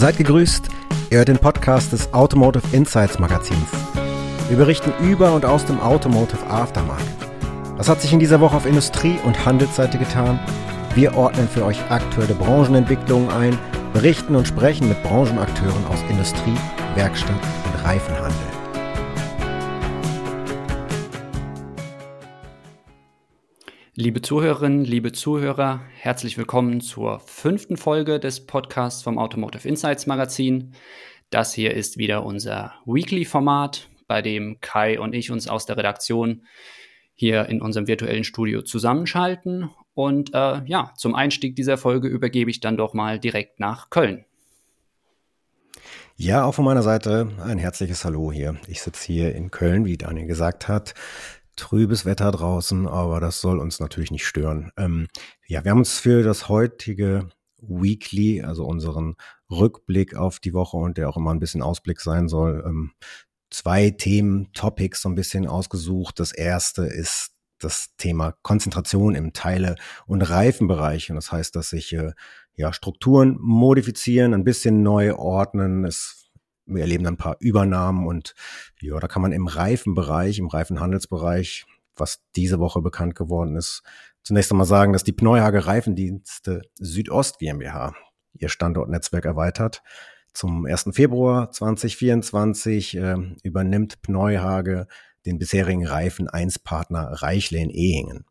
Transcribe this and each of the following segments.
Seid gegrüßt, ihr hört den Podcast des Automotive Insights Magazins. Wir berichten über und aus dem Automotive Aftermarket. Was hat sich in dieser Woche auf Industrie- und Handelsseite getan? Wir ordnen für euch aktuelle Branchenentwicklungen ein, berichten und sprechen mit Branchenakteuren aus Industrie, Werkstatt und Reifenhandel. Liebe Zuhörerinnen, liebe Zuhörer, herzlich willkommen zur fünften Folge des Podcasts vom Automotive Insights Magazin. Das hier ist wieder unser Weekly-Format, bei dem Kai und ich uns aus der Redaktion hier in unserem virtuellen Studio zusammenschalten. Und äh, ja, zum Einstieg dieser Folge übergebe ich dann doch mal direkt nach Köln. Ja, auch von meiner Seite ein herzliches Hallo hier. Ich sitze hier in Köln, wie Daniel gesagt hat trübes Wetter draußen, aber das soll uns natürlich nicht stören. Ähm, ja, wir haben uns für das heutige Weekly, also unseren Rückblick auf die Woche und der auch immer ein bisschen Ausblick sein soll, ähm, zwei Themen, Topics so ein bisschen ausgesucht. Das erste ist das Thema Konzentration im Teile- und Reifenbereich. Und das heißt, dass sich äh, ja Strukturen modifizieren, ein bisschen neu ordnen. Es wir erleben dann ein paar Übernahmen und ja, da kann man im Reifenbereich, im Reifenhandelsbereich, was diese Woche bekannt geworden ist, zunächst einmal sagen, dass die Pneuhage Reifendienste Südost GmbH ihr Standortnetzwerk erweitert. Zum 1. Februar 2024 äh, übernimmt Pneuhage den bisherigen Reifen 1 Partner Reichle in Ehingen.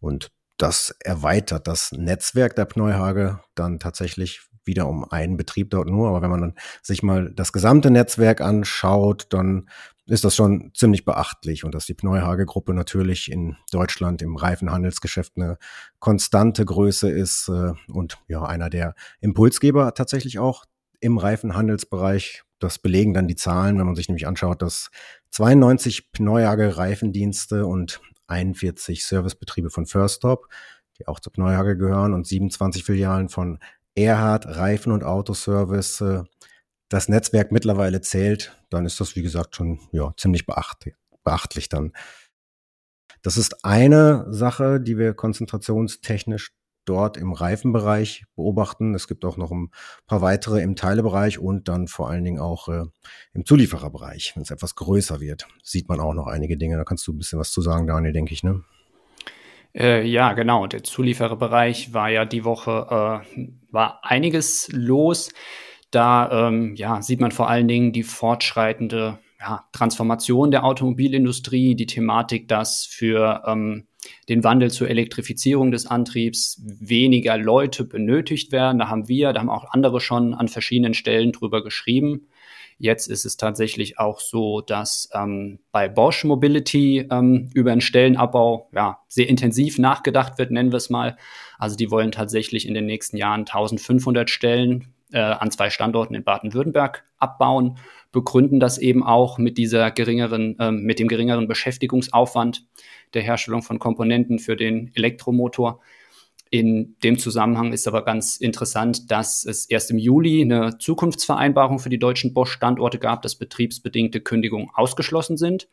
Und das erweitert das Netzwerk der Pneuhage dann tatsächlich wieder um einen Betrieb dort nur. Aber wenn man dann sich mal das gesamte Netzwerk anschaut, dann ist das schon ziemlich beachtlich und dass die Pneuhage-Gruppe natürlich in Deutschland im Reifenhandelsgeschäft eine konstante Größe ist äh, und ja einer der Impulsgeber tatsächlich auch im Reifenhandelsbereich. Das belegen dann die Zahlen, wenn man sich nämlich anschaut, dass 92 Pneuhage Reifendienste und 41 Servicebetriebe von First Stop, die auch zur Pneuhage gehören und 27 Filialen von Erhard Reifen- und Autoservice äh, das Netzwerk mittlerweile zählt, dann ist das, wie gesagt, schon ja, ziemlich beachtlich, dann. Das ist eine Sache, die wir konzentrationstechnisch dort im Reifenbereich beobachten. Es gibt auch noch ein paar weitere im Teilebereich und dann vor allen Dingen auch äh, im Zuliefererbereich. Wenn es etwas größer wird, sieht man auch noch einige Dinge. Da kannst du ein bisschen was zu sagen, Daniel, denke ich, ne? Äh, ja, genau. Der Zuliefererbereich war ja die Woche, äh, war einiges los. Da ähm, ja, sieht man vor allen Dingen die fortschreitende ja, Transformation der Automobilindustrie, die Thematik, dass für ähm, den Wandel zur Elektrifizierung des Antriebs weniger Leute benötigt werden. Da haben wir, da haben auch andere schon an verschiedenen Stellen drüber geschrieben. Jetzt ist es tatsächlich auch so, dass ähm, bei Bosch Mobility ähm, über einen Stellenabbau ja, sehr intensiv nachgedacht wird, nennen wir es mal. Also die wollen tatsächlich in den nächsten Jahren 1500 Stellen äh, an zwei Standorten in Baden-Württemberg abbauen, begründen das eben auch mit dieser geringeren, äh, mit dem geringeren Beschäftigungsaufwand der Herstellung von Komponenten für den Elektromotor. In dem Zusammenhang ist aber ganz interessant, dass es erst im Juli eine Zukunftsvereinbarung für die deutschen Bosch-Standorte gab, dass betriebsbedingte Kündigungen ausgeschlossen sind.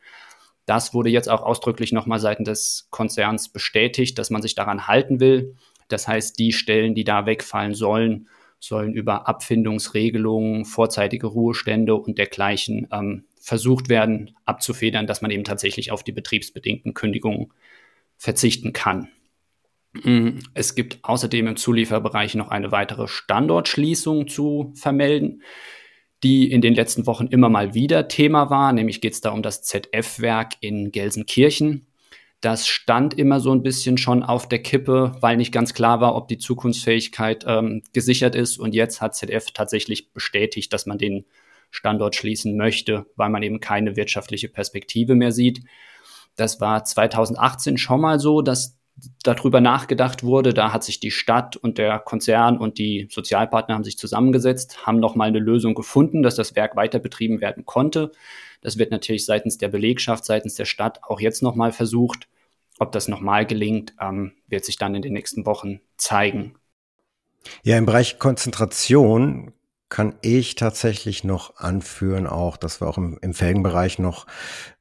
Das wurde jetzt auch ausdrücklich nochmal seitens des Konzerns bestätigt, dass man sich daran halten will. Das heißt, die Stellen, die da wegfallen sollen, sollen über Abfindungsregelungen, vorzeitige Ruhestände und dergleichen ähm, versucht werden abzufedern, dass man eben tatsächlich auf die betriebsbedingten Kündigungen verzichten kann. Mm, es gibt außerdem im Zulieferbereich noch eine weitere Standortschließung zu vermelden, die in den letzten Wochen immer mal wieder Thema war. Nämlich geht es da um das ZF-Werk in Gelsenkirchen. Das stand immer so ein bisschen schon auf der Kippe, weil nicht ganz klar war, ob die Zukunftsfähigkeit ähm, gesichert ist. Und jetzt hat ZF tatsächlich bestätigt, dass man den Standort schließen möchte, weil man eben keine wirtschaftliche Perspektive mehr sieht. Das war 2018 schon mal so, dass darüber nachgedacht wurde. Da hat sich die Stadt und der Konzern und die Sozialpartner haben sich zusammengesetzt, haben nochmal eine Lösung gefunden, dass das Werk weiter betrieben werden konnte. Das wird natürlich seitens der Belegschaft, seitens der Stadt auch jetzt nochmal versucht. Ob das nochmal gelingt, ähm, wird sich dann in den nächsten Wochen zeigen. Ja, im Bereich Konzentration kann ich tatsächlich noch anführen, auch, dass wir auch im, im Felgenbereich noch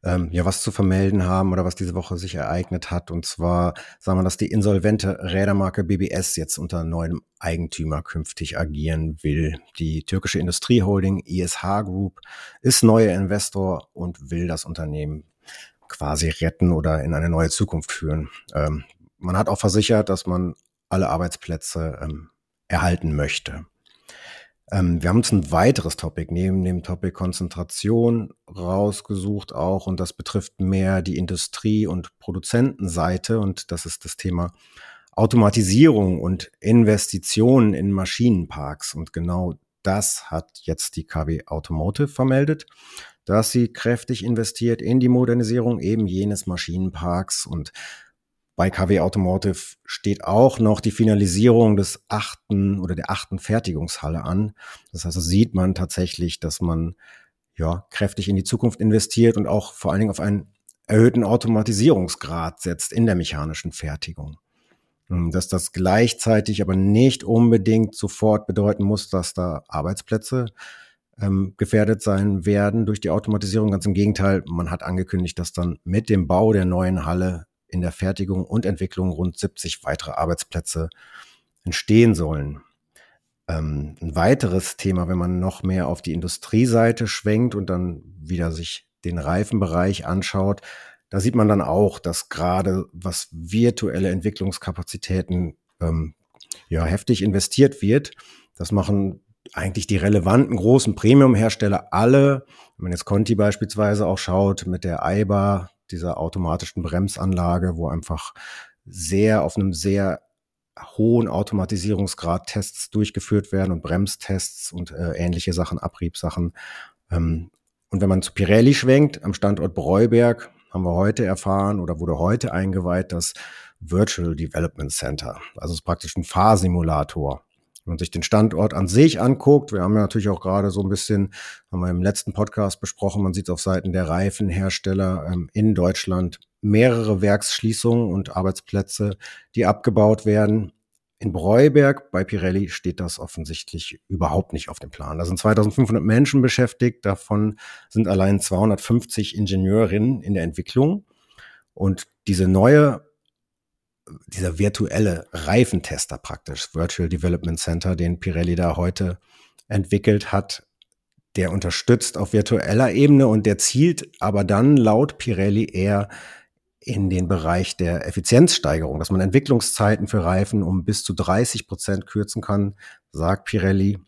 ähm, ja was zu vermelden haben oder was diese Woche sich ereignet hat. Und zwar sagen wir, dass die insolvente Rädermarke BBS jetzt unter neuem Eigentümer künftig agieren will. Die türkische Industrieholding ISH Group ist neuer Investor und will das Unternehmen quasi retten oder in eine neue Zukunft führen. Ähm, man hat auch versichert, dass man alle Arbeitsplätze ähm, erhalten möchte. Ähm, wir haben uns ein weiteres Topic neben dem Topic Konzentration rausgesucht auch und das betrifft mehr die Industrie- und Produzentenseite und das ist das Thema Automatisierung und Investitionen in Maschinenparks und genau das hat jetzt die KW Automotive vermeldet, dass sie kräftig investiert in die Modernisierung eben jenes Maschinenparks und bei KW Automotive steht auch noch die Finalisierung des achten oder der achten Fertigungshalle an. Das heißt, sieht man tatsächlich, dass man ja kräftig in die Zukunft investiert und auch vor allen Dingen auf einen erhöhten Automatisierungsgrad setzt in der mechanischen Fertigung. Dass das gleichzeitig aber nicht unbedingt sofort bedeuten muss, dass da Arbeitsplätze ähm, gefährdet sein werden durch die Automatisierung. Ganz im Gegenteil, man hat angekündigt, dass dann mit dem Bau der neuen Halle in der Fertigung und Entwicklung rund 70 weitere Arbeitsplätze entstehen sollen. Ähm, ein weiteres Thema, wenn man noch mehr auf die Industrieseite schwenkt und dann wieder sich den Reifenbereich anschaut, da sieht man dann auch, dass gerade was virtuelle Entwicklungskapazitäten ähm, ja heftig investiert wird. Das machen eigentlich die relevanten großen Premium-Hersteller alle. Wenn man jetzt Conti beispielsweise auch schaut mit der AIBA, dieser automatischen Bremsanlage, wo einfach sehr auf einem sehr hohen Automatisierungsgrad Tests durchgeführt werden und Bremstests und äh, ähnliche Sachen, Abriebsachen. Ähm, und wenn man zu Pirelli schwenkt, am Standort Breuberg, haben wir heute erfahren oder wurde heute eingeweiht, das Virtual Development Center. Also es ist praktisch ein Fahrsimulator. Wenn man sich den Standort an sich anguckt, wir haben ja natürlich auch gerade so ein bisschen, haben wir im letzten Podcast besprochen, man sieht auf Seiten der Reifenhersteller ähm, in Deutschland mehrere Werksschließungen und Arbeitsplätze, die abgebaut werden. In Breuberg bei Pirelli steht das offensichtlich überhaupt nicht auf dem Plan. Da sind 2500 Menschen beschäftigt, davon sind allein 250 Ingenieurinnen in der Entwicklung. Und diese neue dieser virtuelle Reifentester praktisch, Virtual Development Center, den Pirelli da heute entwickelt hat, der unterstützt auf virtueller Ebene und der zielt aber dann laut Pirelli eher in den Bereich der Effizienzsteigerung, dass man Entwicklungszeiten für Reifen um bis zu 30 Prozent kürzen kann, sagt Pirelli,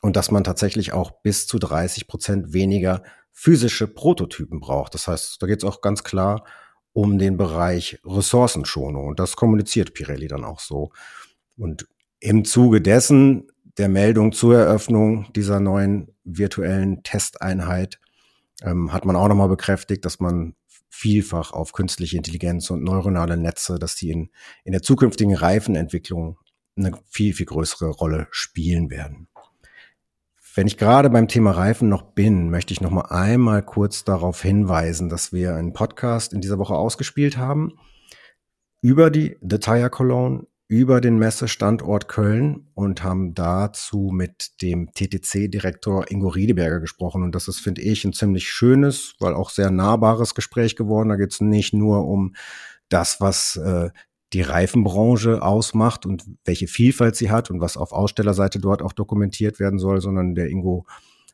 und dass man tatsächlich auch bis zu 30 Prozent weniger physische Prototypen braucht. Das heißt, da geht es auch ganz klar um den Bereich Ressourcenschonung. Und das kommuniziert Pirelli dann auch so. Und im Zuge dessen der Meldung zur Eröffnung dieser neuen virtuellen Testeinheit ähm, hat man auch nochmal bekräftigt, dass man vielfach auf künstliche Intelligenz und neuronale Netze, dass die in, in der zukünftigen Reifenentwicklung eine viel, viel größere Rolle spielen werden. Wenn ich gerade beim Thema Reifen noch bin, möchte ich noch mal einmal kurz darauf hinweisen, dass wir einen Podcast in dieser Woche ausgespielt haben über die The Tire Cologne, über den Messestandort Köln und haben dazu mit dem TTC-Direktor Ingo Riedeberger gesprochen. Und das ist, finde ich, ein ziemlich schönes, weil auch sehr nahbares Gespräch geworden. Da geht es nicht nur um das, was äh, die Reifenbranche ausmacht und welche Vielfalt sie hat und was auf Ausstellerseite dort auch dokumentiert werden soll, sondern der Ingo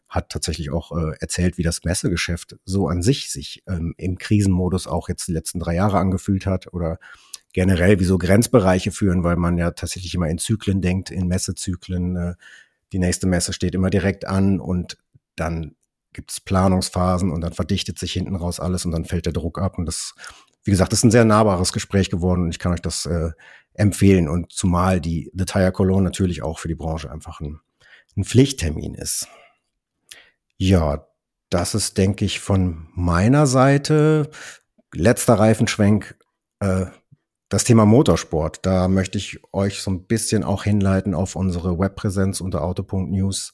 hat tatsächlich auch äh, erzählt, wie das Messegeschäft so an sich sich ähm, im Krisenmodus auch jetzt die letzten drei Jahre angefühlt hat oder generell wie so Grenzbereiche führen, weil man ja tatsächlich immer in Zyklen denkt, in Messezyklen. Äh, die nächste Messe steht immer direkt an und dann gibt es Planungsphasen und dann verdichtet sich hinten raus alles und dann fällt der Druck ab und das wie gesagt, ist ein sehr nahbares Gespräch geworden und ich kann euch das äh, empfehlen. Und zumal die The Tire Cologne natürlich auch für die Branche einfach ein, ein Pflichttermin ist. Ja, das ist, denke ich, von meiner Seite. Letzter Reifenschwenk, äh, das Thema Motorsport. Da möchte ich euch so ein bisschen auch hinleiten auf unsere Webpräsenz unter auto.news.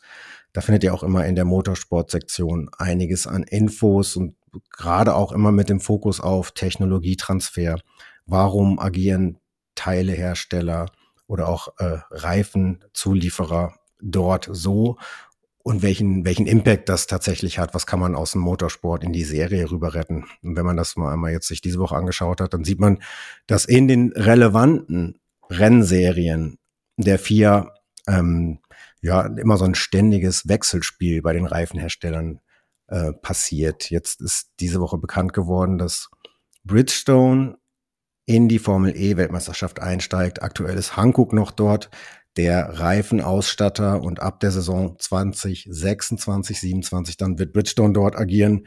Da findet ihr auch immer in der Motorsport-Sektion einiges an Infos und gerade auch immer mit dem Fokus auf Technologietransfer. Warum agieren Teilehersteller oder auch äh, Reifenzulieferer dort so? und welchen, welchen Impact das tatsächlich hat. Was kann man aus dem Motorsport in die Serie rüber retten? Und wenn man das mal einmal jetzt sich diese Woche angeschaut hat, dann sieht man, dass in den relevanten Rennserien der FIA ähm, ja immer so ein ständiges Wechselspiel bei den Reifenherstellern äh, passiert. Jetzt ist diese Woche bekannt geworden, dass Bridgestone in die Formel E Weltmeisterschaft einsteigt. Aktuell ist Hankook noch dort der Reifenausstatter und ab der Saison 2026, 27 dann wird Bridgestone dort agieren.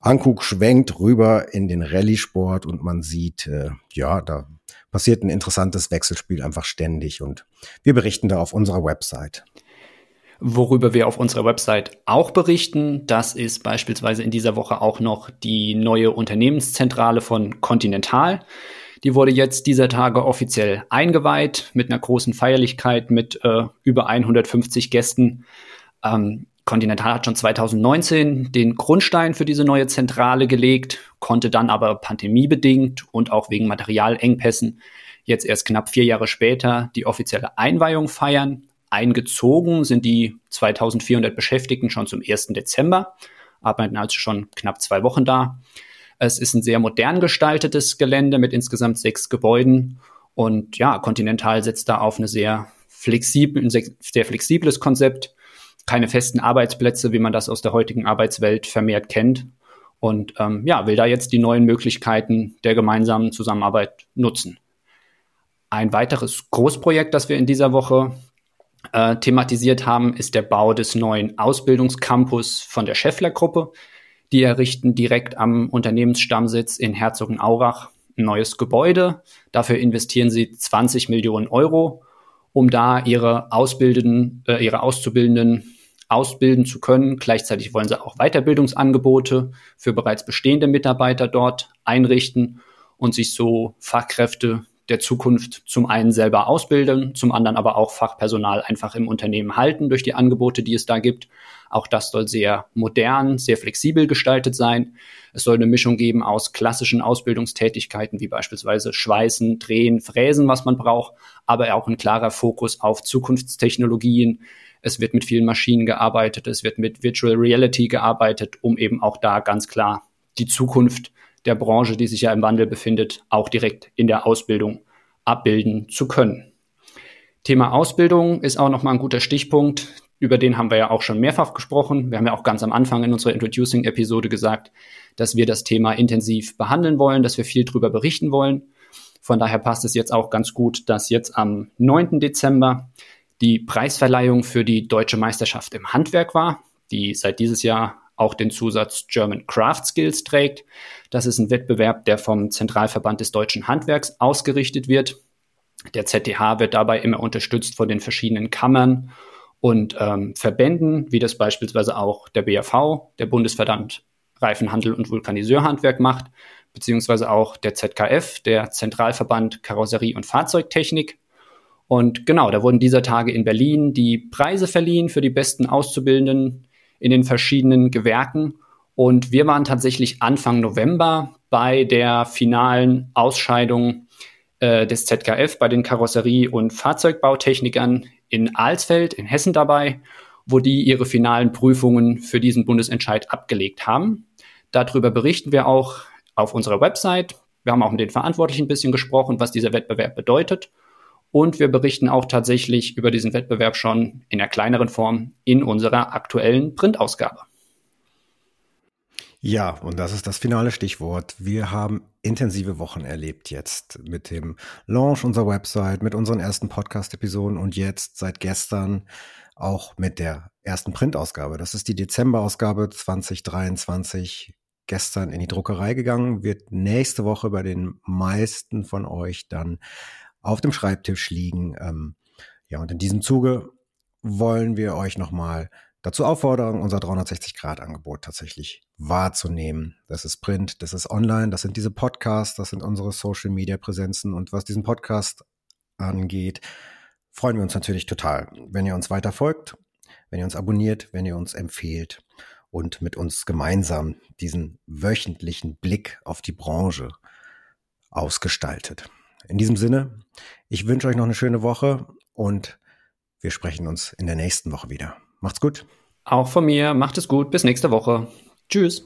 Hankook schwenkt rüber in den Rallye-Sport und man sieht, äh, ja, da passiert ein interessantes Wechselspiel einfach ständig und wir berichten da auf unserer Website. Worüber wir auf unserer Website auch berichten, das ist beispielsweise in dieser Woche auch noch die neue Unternehmenszentrale von Continental. Die wurde jetzt dieser Tage offiziell eingeweiht mit einer großen Feierlichkeit mit äh, über 150 Gästen. Ähm, Continental hat schon 2019 den Grundstein für diese neue Zentrale gelegt, konnte dann aber pandemiebedingt und auch wegen Materialengpässen jetzt erst knapp vier Jahre später die offizielle Einweihung feiern. Eingezogen sind die 2400 Beschäftigten schon zum 1. Dezember, arbeiten also schon knapp zwei Wochen da. Es ist ein sehr modern gestaltetes Gelände mit insgesamt sechs Gebäuden. Und ja, Continental setzt da auf eine sehr flexibel, ein sehr flexibles Konzept. Keine festen Arbeitsplätze, wie man das aus der heutigen Arbeitswelt vermehrt kennt. Und ähm, ja, will da jetzt die neuen Möglichkeiten der gemeinsamen Zusammenarbeit nutzen. Ein weiteres Großprojekt, das wir in dieser Woche äh, thematisiert haben, ist der Bau des neuen Ausbildungscampus von der Scheffler-Gruppe. Die errichten direkt am Unternehmensstammsitz in Herzogenaurach ein neues Gebäude. Dafür investieren sie 20 Millionen Euro, um da ihre Ausbildenden, äh, ihre Auszubildenden ausbilden zu können. Gleichzeitig wollen sie auch Weiterbildungsangebote für bereits bestehende Mitarbeiter dort einrichten und sich so Fachkräfte der Zukunft zum einen selber ausbilden, zum anderen aber auch Fachpersonal einfach im Unternehmen halten durch die Angebote, die es da gibt. Auch das soll sehr modern, sehr flexibel gestaltet sein. Es soll eine Mischung geben aus klassischen Ausbildungstätigkeiten wie beispielsweise Schweißen, Drehen, Fräsen, was man braucht, aber auch ein klarer Fokus auf Zukunftstechnologien. Es wird mit vielen Maschinen gearbeitet, es wird mit Virtual Reality gearbeitet, um eben auch da ganz klar die Zukunft der Branche, die sich ja im Wandel befindet, auch direkt in der Ausbildung abbilden zu können. Thema Ausbildung ist auch nochmal ein guter Stichpunkt. Über den haben wir ja auch schon mehrfach gesprochen. Wir haben ja auch ganz am Anfang in unserer Introducing-Episode gesagt, dass wir das Thema intensiv behandeln wollen, dass wir viel darüber berichten wollen. Von daher passt es jetzt auch ganz gut, dass jetzt am 9. Dezember die Preisverleihung für die deutsche Meisterschaft im Handwerk war, die seit dieses Jahr auch den Zusatz German Craft Skills trägt. Das ist ein Wettbewerb, der vom Zentralverband des deutschen Handwerks ausgerichtet wird. Der ZDH wird dabei immer unterstützt von den verschiedenen Kammern und ähm, Verbänden, wie das beispielsweise auch der BAV, der Bundesverband Reifenhandel und Vulkaniseurhandwerk macht, beziehungsweise auch der ZKF, der Zentralverband Karosserie und Fahrzeugtechnik. Und genau, da wurden dieser Tage in Berlin die Preise verliehen für die besten Auszubildenden in den verschiedenen Gewerken. Und wir waren tatsächlich Anfang November bei der finalen Ausscheidung äh, des ZKF bei den Karosserie- und Fahrzeugbautechnikern in Alsfeld in Hessen dabei, wo die ihre finalen Prüfungen für diesen Bundesentscheid abgelegt haben. Darüber berichten wir auch auf unserer Website. Wir haben auch mit den Verantwortlichen ein bisschen gesprochen, was dieser Wettbewerb bedeutet. Und wir berichten auch tatsächlich über diesen Wettbewerb schon in einer kleineren Form in unserer aktuellen Printausgabe. Ja, und das ist das finale Stichwort. Wir haben intensive Wochen erlebt jetzt mit dem Launch unserer Website, mit unseren ersten Podcast-Episoden und jetzt seit gestern auch mit der ersten Printausgabe. Das ist die Dezemberausgabe 2023 gestern in die Druckerei gegangen, wird nächste Woche bei den meisten von euch dann auf dem Schreibtisch liegen. Ähm, ja, und in diesem Zuge wollen wir euch nochmal dazu auffordern, unser 360-Grad-Angebot tatsächlich wahrzunehmen. Das ist Print, das ist Online, das sind diese Podcasts, das sind unsere Social-Media-Präsenzen. Und was diesen Podcast angeht, freuen wir uns natürlich total, wenn ihr uns weiter folgt, wenn ihr uns abonniert, wenn ihr uns empfehlt und mit uns gemeinsam diesen wöchentlichen Blick auf die Branche ausgestaltet. In diesem Sinne, ich wünsche euch noch eine schöne Woche und wir sprechen uns in der nächsten Woche wieder. Macht's gut. Auch von mir. Macht es gut. Bis nächste Woche. Tschüss.